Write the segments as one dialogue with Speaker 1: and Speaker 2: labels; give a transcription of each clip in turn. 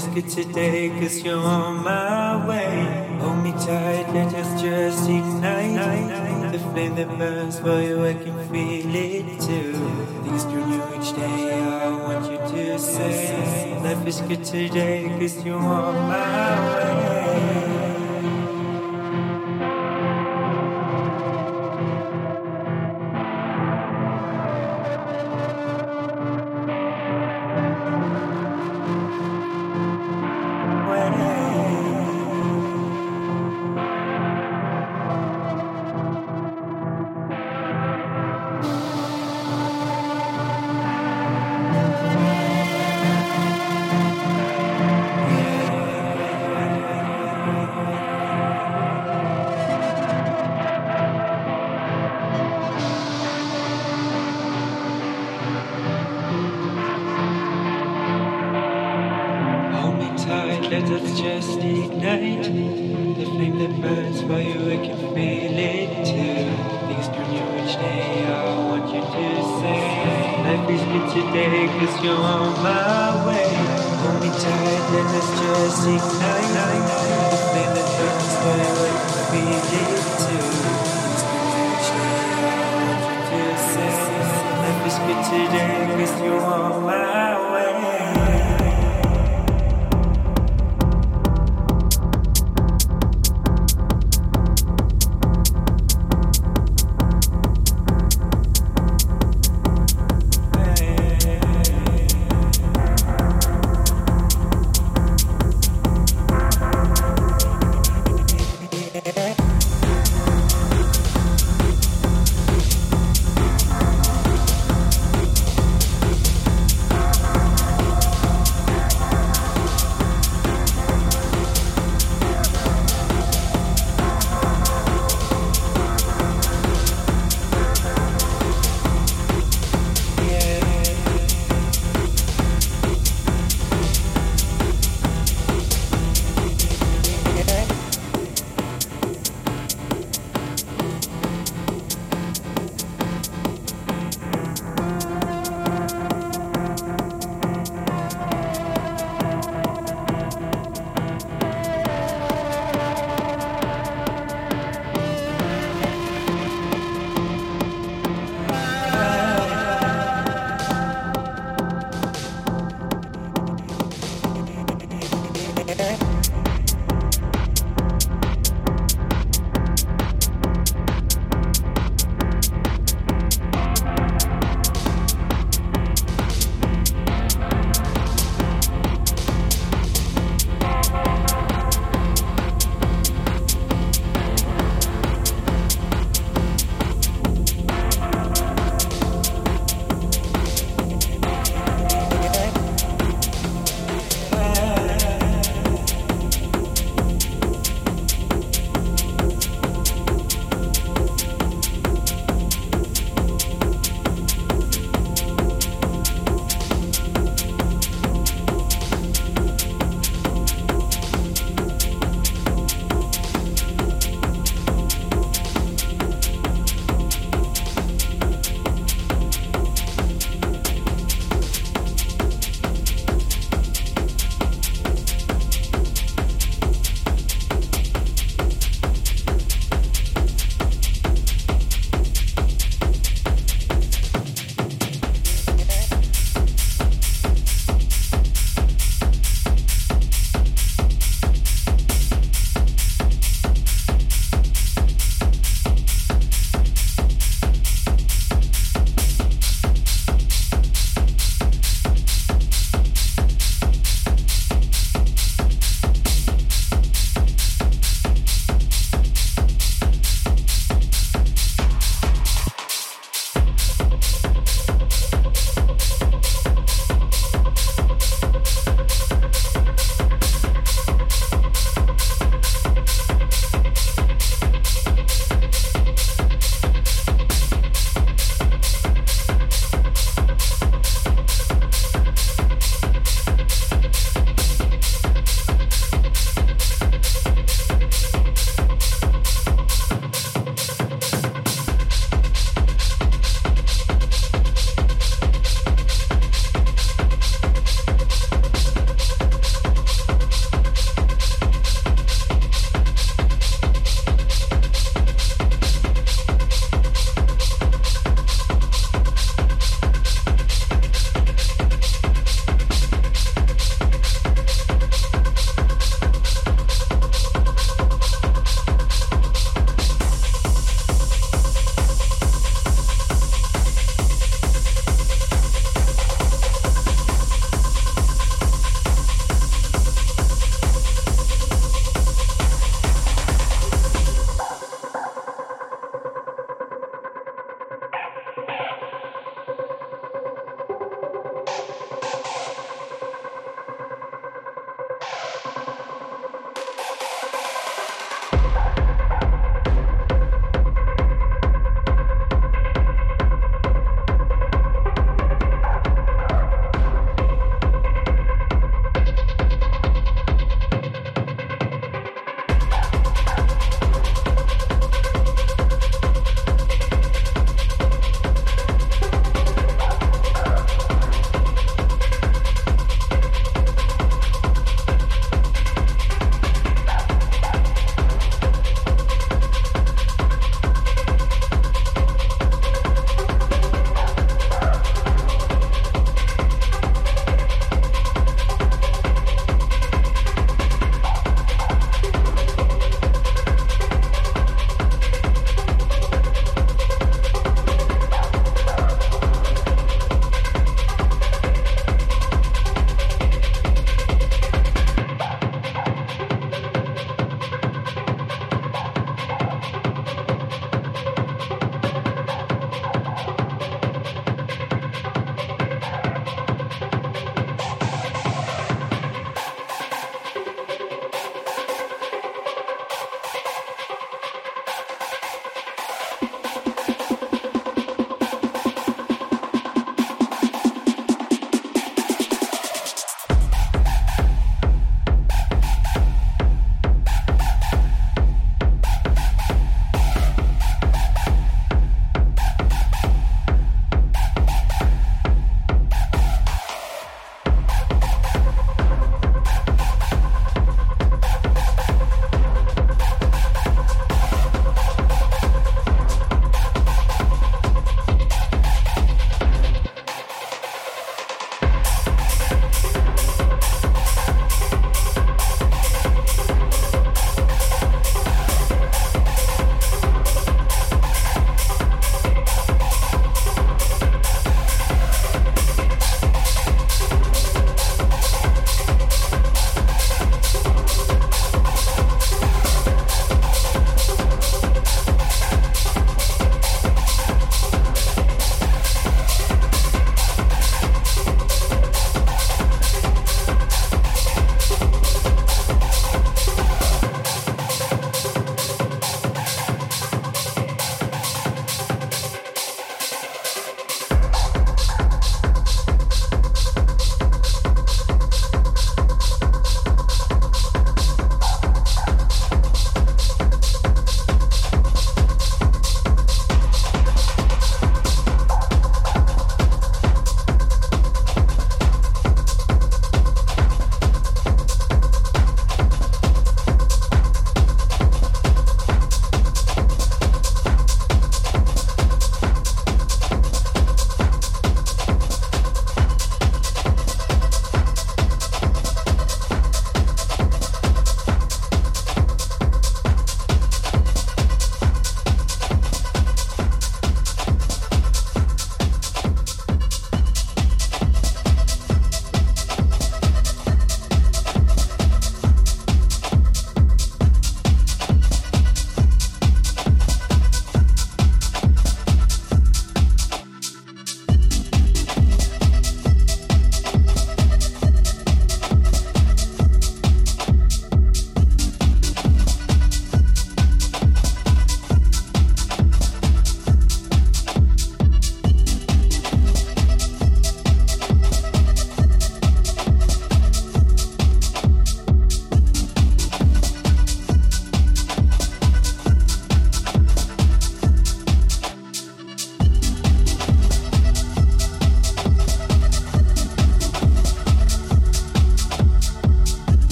Speaker 1: good today, cause you're on my way. Hold me tight, let us just ignite. The flame that burns for you, I can feel it too. Things turn you each day, I want you to say. Life is good today, cause you're on my way.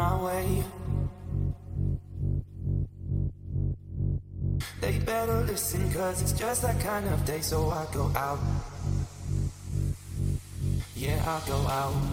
Speaker 1: My way.
Speaker 2: They better listen, cause it's just that kind of day, so I go out. Yeah, I go out.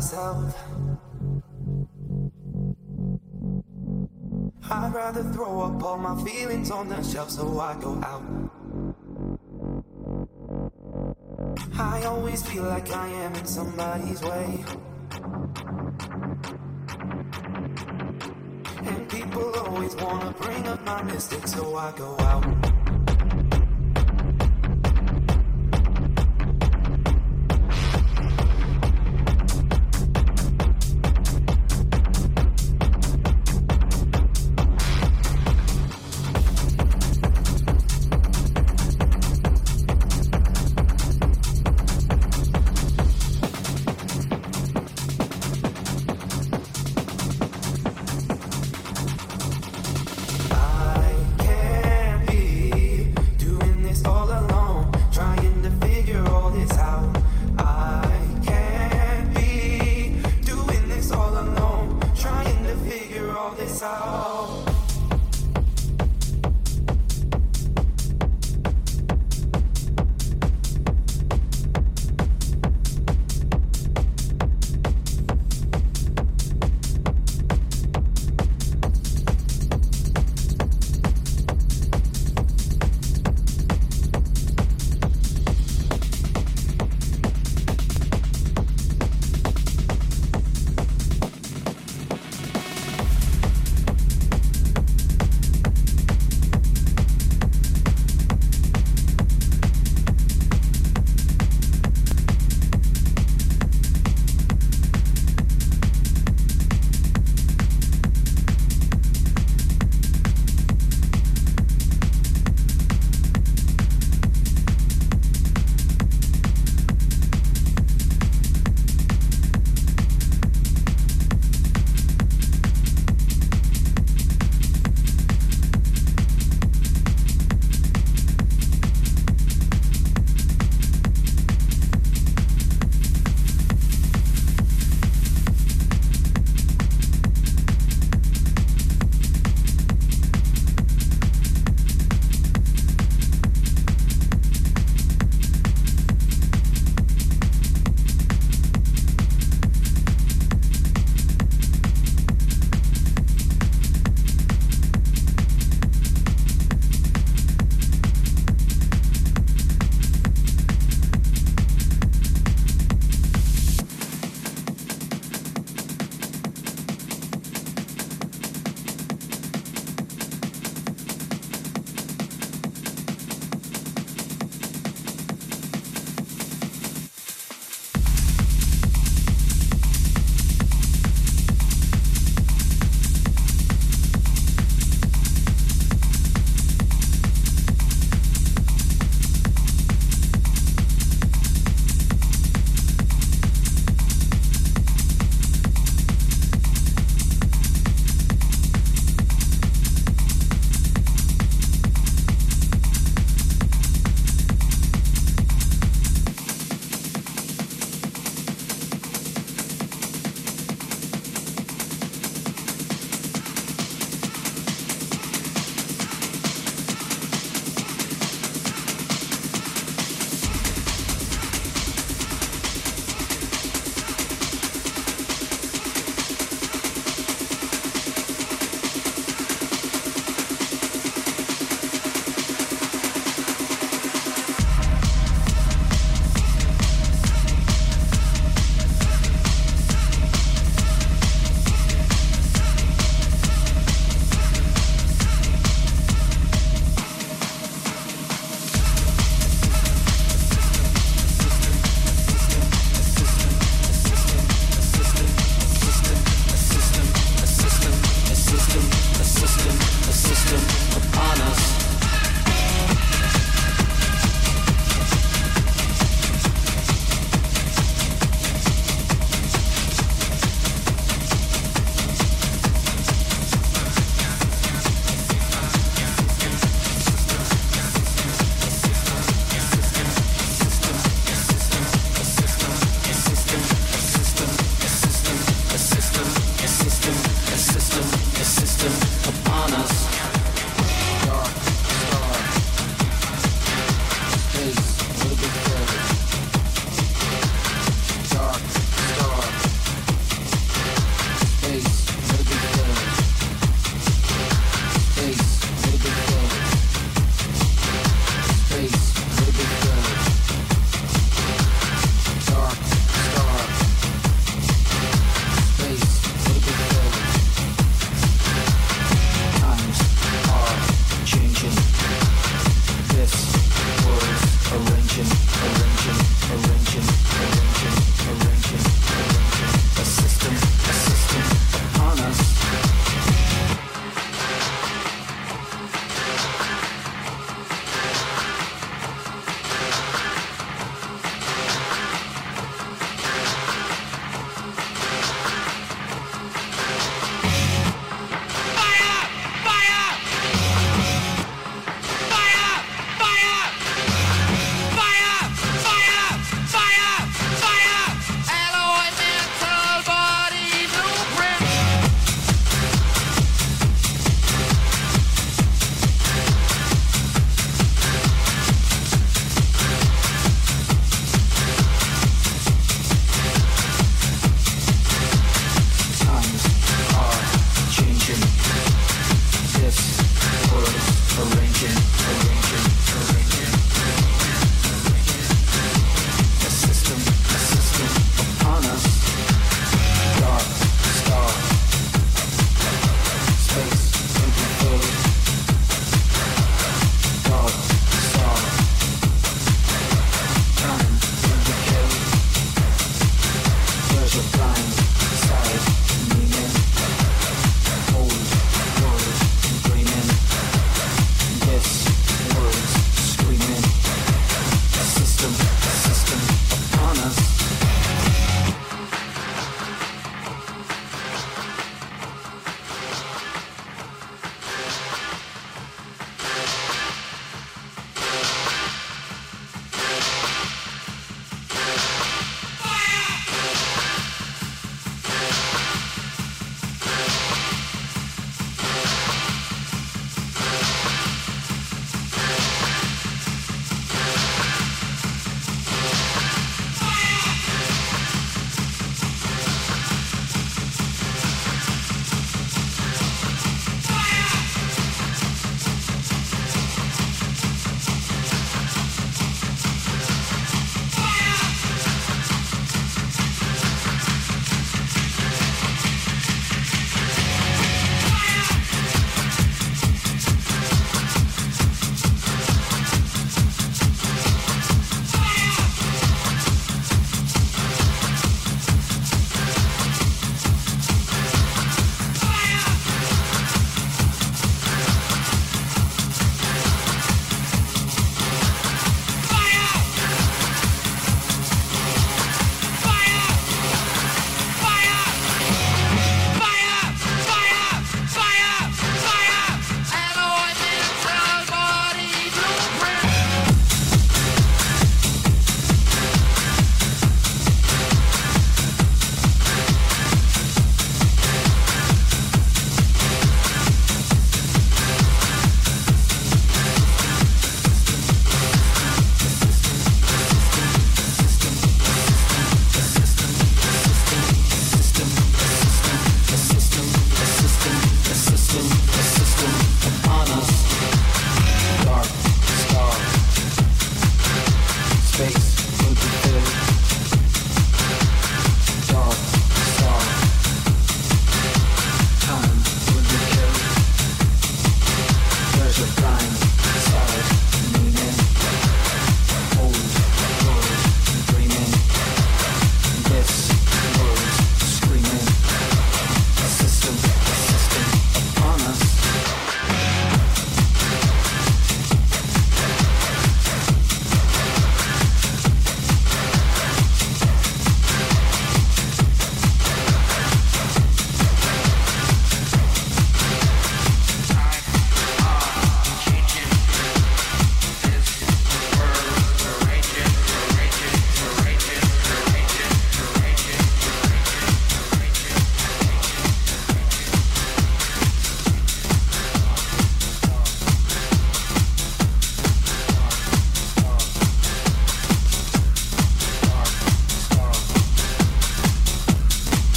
Speaker 2: Myself. I'd rather throw up all my feelings on the shelf so I go out. I always feel like I am in somebody's way. And people always wanna bring up my mistakes so I go out.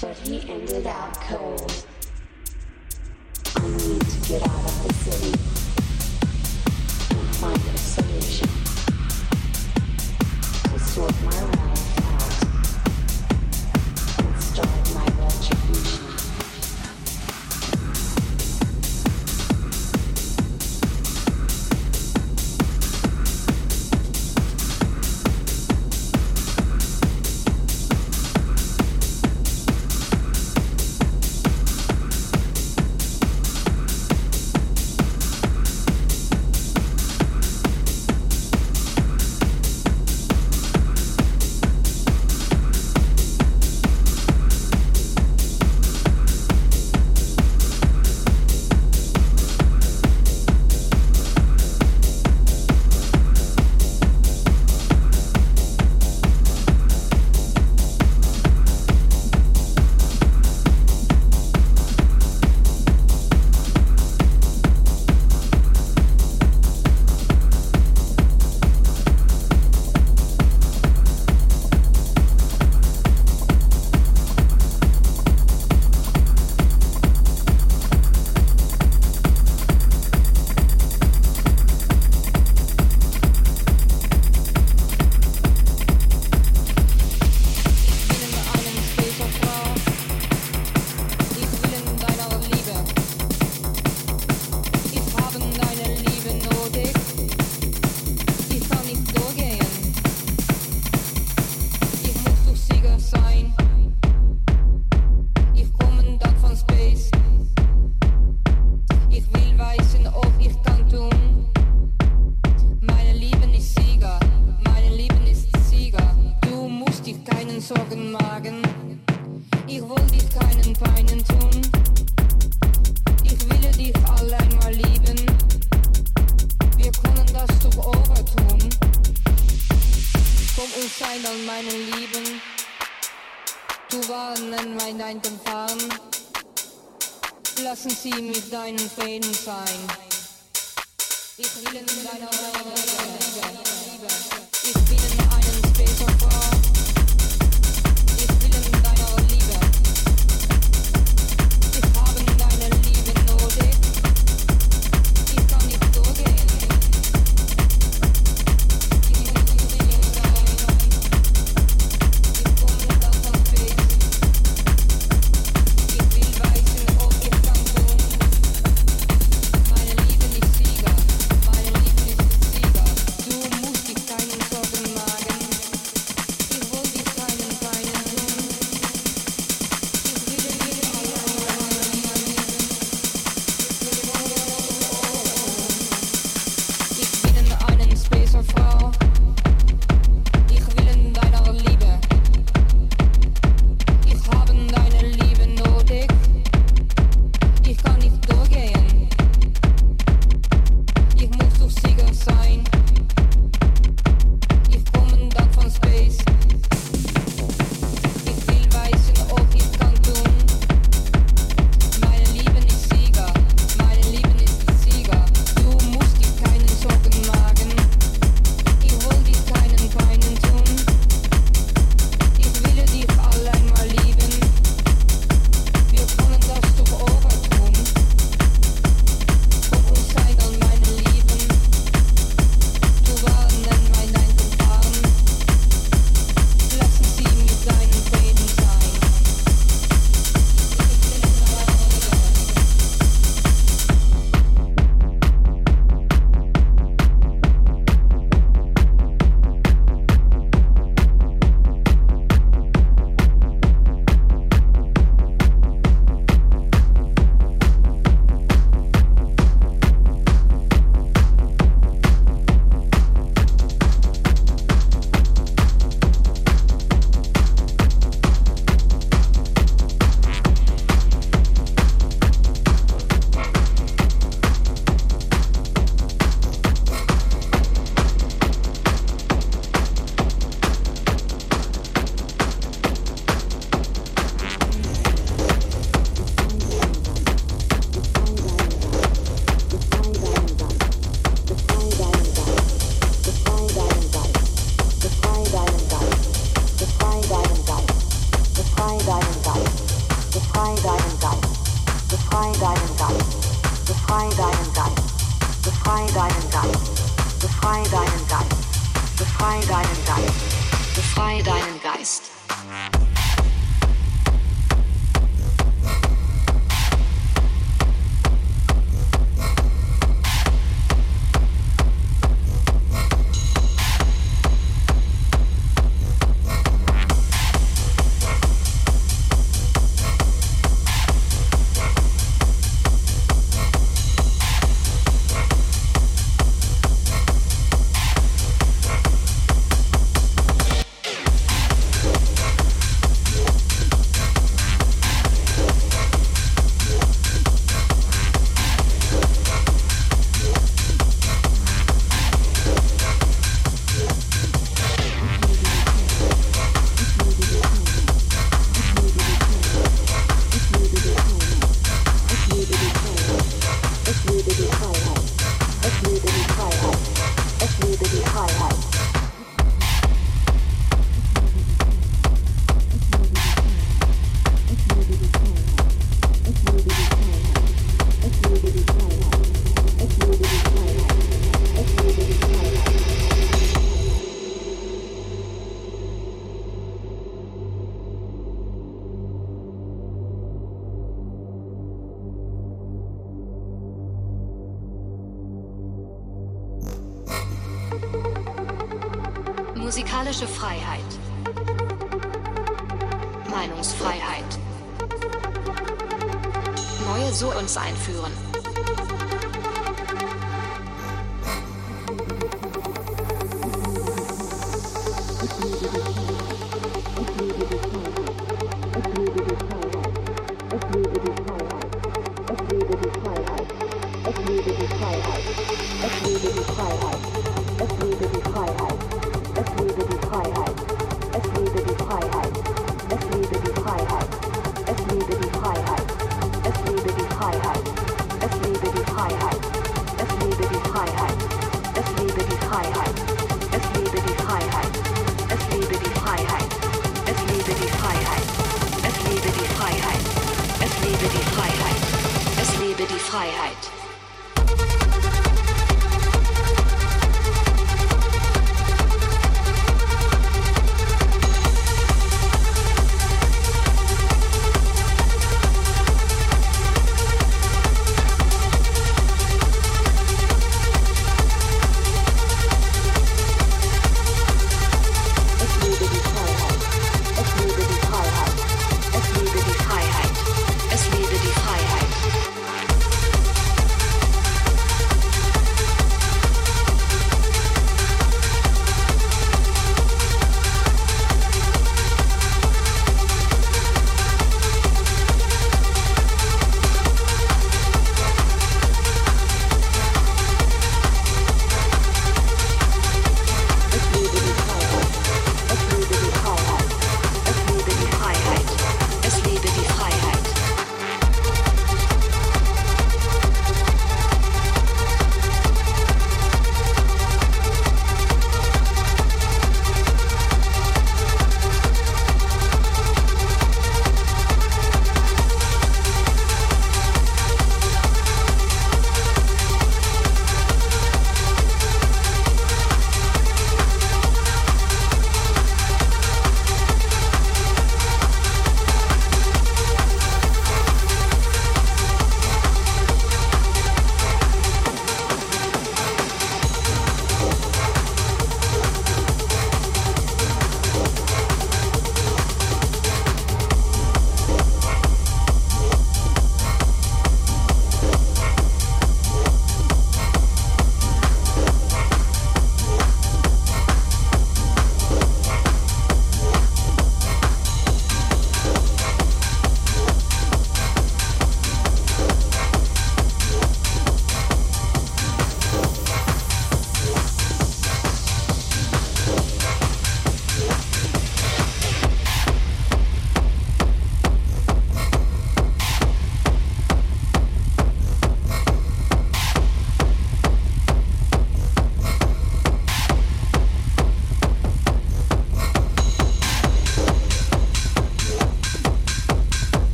Speaker 3: but he ended out cold. I need to get out of the city and find a solution to sort my life out and start my retribution.
Speaker 4: and and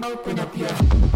Speaker 4: Open, up your.